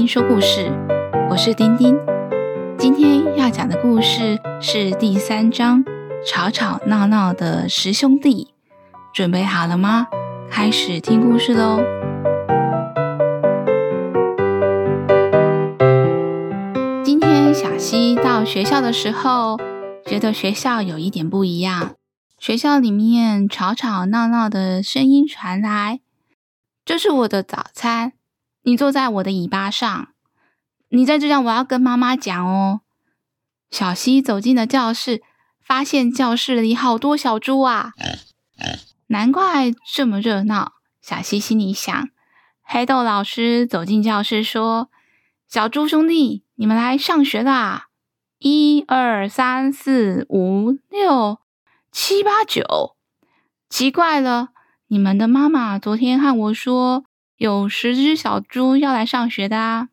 丁说故事，我是丁丁。今天要讲的故事是第三章：吵吵闹闹的十兄弟。准备好了吗？开始听故事喽！今天小希到学校的时候，觉得学校有一点不一样。学校里面吵吵闹闹的声音传来。这是我的早餐，你坐在我的尾巴上。你在这样，我要跟妈妈讲哦。小西走进了教室，发现教室里好多小猪啊！难怪这么热闹。小西心里想。黑豆老师走进教室说：“小猪兄弟，你们来上学啦！一二三四五六七八九，奇怪了。”你们的妈妈昨天和我说，有十只小猪要来上学的啊！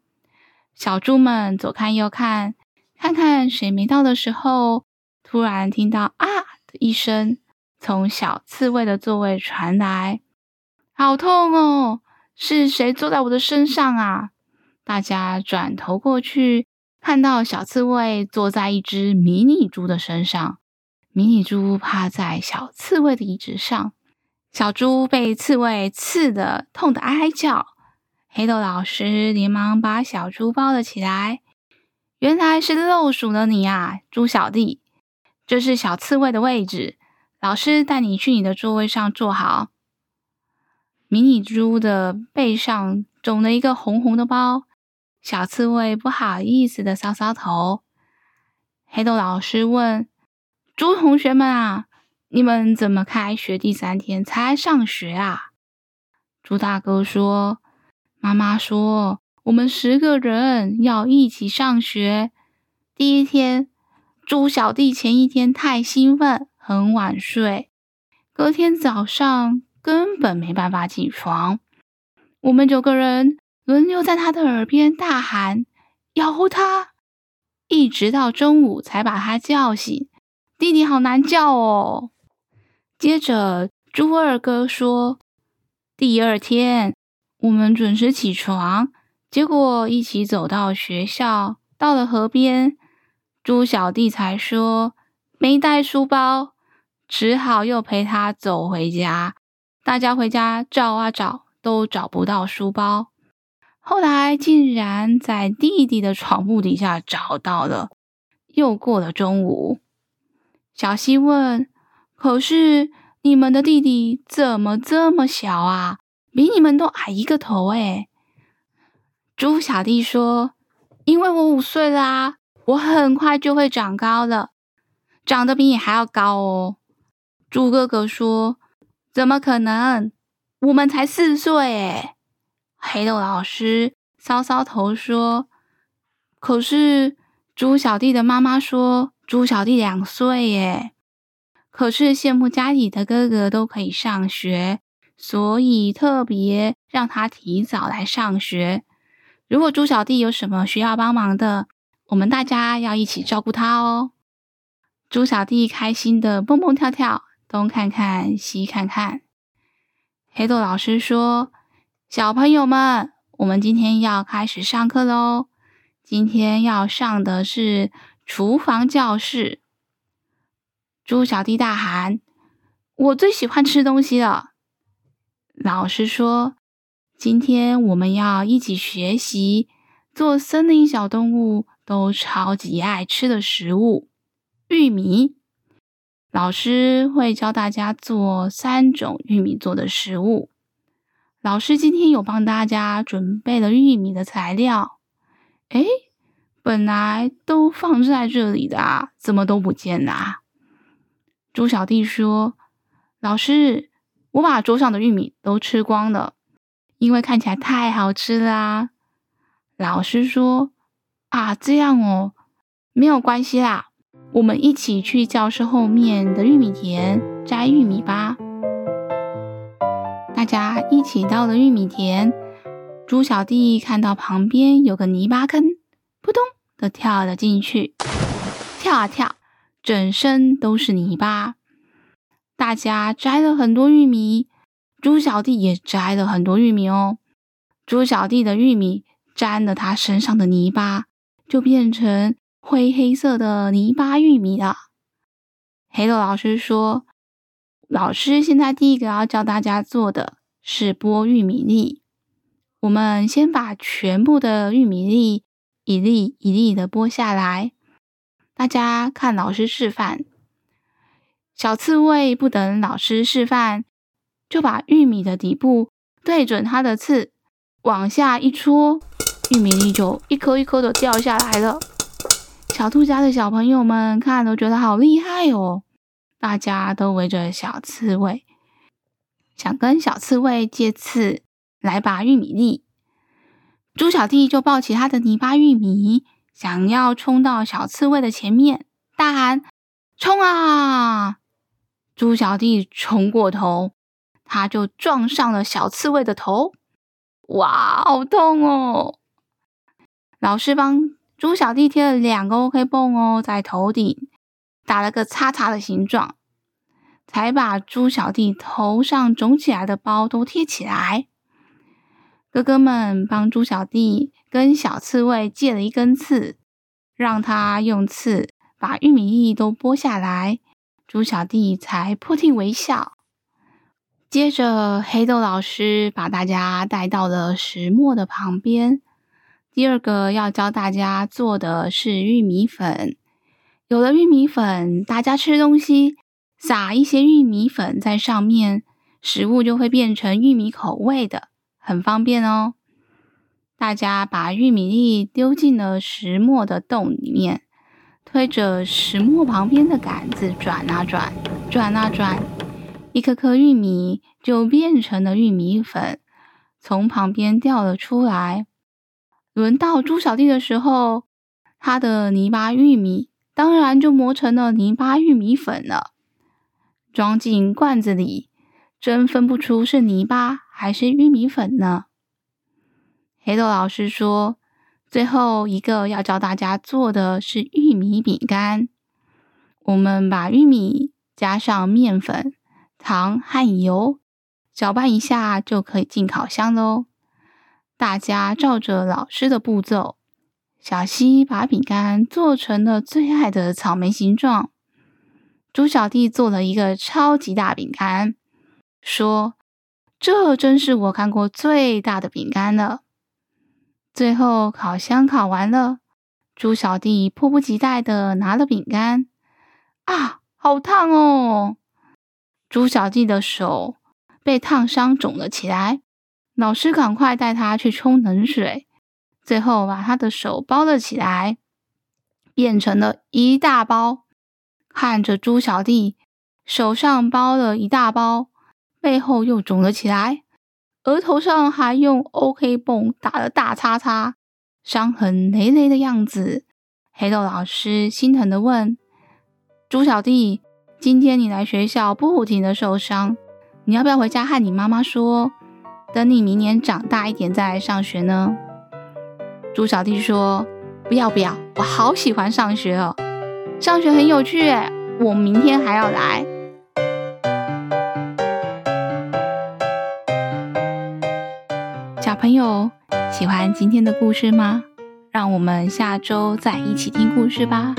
小猪们左看右看，看看谁没到的时候，突然听到“啊”的一声从小刺猬的座位传来，好痛哦！是谁坐在我的身上啊？大家转头过去，看到小刺猬坐在一只迷你猪的身上，迷你猪趴在小刺猬的椅子上。小猪被刺猬刺得痛得哀哀叫，黑豆老师连忙把小猪抱了起来。原来是漏数了你啊，猪小弟！这是小刺猬的位置，老师带你去你的座位上坐好。迷你猪的背上肿了一个红红的包，小刺猬不好意思的搔搔头。黑豆老师问：“猪同学们啊？”你们怎么开学第三天才上学啊？猪大哥说：“妈妈说我们十个人要一起上学。第一天，猪小弟前一天太兴奋，很晚睡，隔天早上根本没办法起床。我们九个人轮流在他的耳边大喊，咬他，一直到中午才把他叫醒。弟弟好难叫哦。”接着，猪二哥说：“第二天，我们准时起床，结果一起走到学校，到了河边，猪小弟才说没带书包，只好又陪他走回家。大家回家找啊找，都找不到书包。后来竟然在弟弟的床铺底下找到了。又过了中午，小西问。”可是你们的弟弟怎么这么小啊？比你们都矮一个头诶。猪小弟说：“因为我五岁啦，我很快就会长高了，长得比你还要高哦。”猪哥哥说：“怎么可能？我们才四岁诶。”黑豆老师搔搔头说：“可是猪小弟的妈妈说，猪小弟两岁耶。”可是羡慕家里的哥哥都可以上学，所以特别让他提早来上学。如果猪小弟有什么需要帮忙的，我们大家要一起照顾他哦。猪小弟开心的蹦蹦跳跳，东看看西看看。黑豆老师说：“小朋友们，我们今天要开始上课喽。今天要上的是厨房教室。”猪小弟大喊：“我最喜欢吃东西了！”老师说：“今天我们要一起学习做森林小动物都超级爱吃的食物——玉米。老师会教大家做三种玉米做的食物。老师今天有帮大家准备了玉米的材料。诶，本来都放在这里的，怎么都不见了？”猪小弟说：“老师，我把桌上的玉米都吃光了，因为看起来太好吃啦。”老师说：“啊，这样哦，没有关系啦，我们一起去教室后面的玉米田摘玉米吧。”大家一起到了玉米田，猪小弟看到旁边有个泥巴坑，扑通的跳了进去，跳啊跳。整身都是泥巴，大家摘了很多玉米，猪小弟也摘了很多玉米哦。猪小弟的玉米沾了他身上的泥巴，就变成灰黑色的泥巴玉米了。黑豆老师说：“老师现在第一个要教大家做的是剥玉米粒。我们先把全部的玉米粒一粒一粒的剥下来。大家看老师示范。小刺猬不等老师示范，就把玉米的底部对准它的刺，往下一戳，玉米粒就一颗一颗的掉下来了。小兔家的小朋友们看都觉得好厉害哦。大家都围着小刺猬，想跟小刺猬借刺来拔玉米粒。猪小弟就抱起他的泥巴玉米，想要冲到小刺猬的前面，大喊：“冲啊！”猪小弟冲过头，他就撞上了小刺猬的头。哇，好痛哦！老师帮猪小弟贴了两个 OK 绷哦，在头顶。打了个叉叉的形状，才把猪小弟头上肿起来的包都贴起来。哥哥们帮猪小弟跟小刺猬借了一根刺，让他用刺把玉米粒都剥下来，猪小弟才破涕为笑。接着，黑豆老师把大家带到了石磨的旁边。第二个要教大家做的是玉米粉。有了玉米粉，大家吃东西撒一些玉米粉在上面，食物就会变成玉米口味的，很方便哦。大家把玉米粒丢进了石磨的洞里面，推着石磨旁边的杆子转啊转，转啊转，一颗颗玉米就变成了玉米粉，从旁边掉了出来。轮到猪小弟的时候，他的泥巴玉米。当然就磨成了泥巴玉米粉了，装进罐子里，真分不出是泥巴还是玉米粉呢。黑豆老师说，最后一个要教大家做的是玉米饼干。我们把玉米加上面粉、糖和油，搅拌一下就可以进烤箱喽。大家照着老师的步骤。小溪把饼干做成了最爱的草莓形状，猪小弟做了一个超级大饼干，说：“这真是我看过最大的饼干了。”最后烤箱烤完了，猪小弟迫不及待地拿了饼干，啊，好烫哦！猪小弟的手被烫伤肿了起来，老师赶快带他去冲冷水。最后把他的手包了起来，变成了一大包。看着猪小弟手上包了一大包，背后又肿了起来，额头上还用 OK 绷打了大叉叉，伤痕累累的样子。黑豆老师心疼的问：“猪小弟，今天你来学校不停的受伤，你要不要回家和你妈妈说，等你明年长大一点再来上学呢？”猪小弟说：“不要不要，我好喜欢上学哦，上学很有趣耶，我明天还要来。”友喜欢今天的故事吗？让我们下周再一起听故事吧。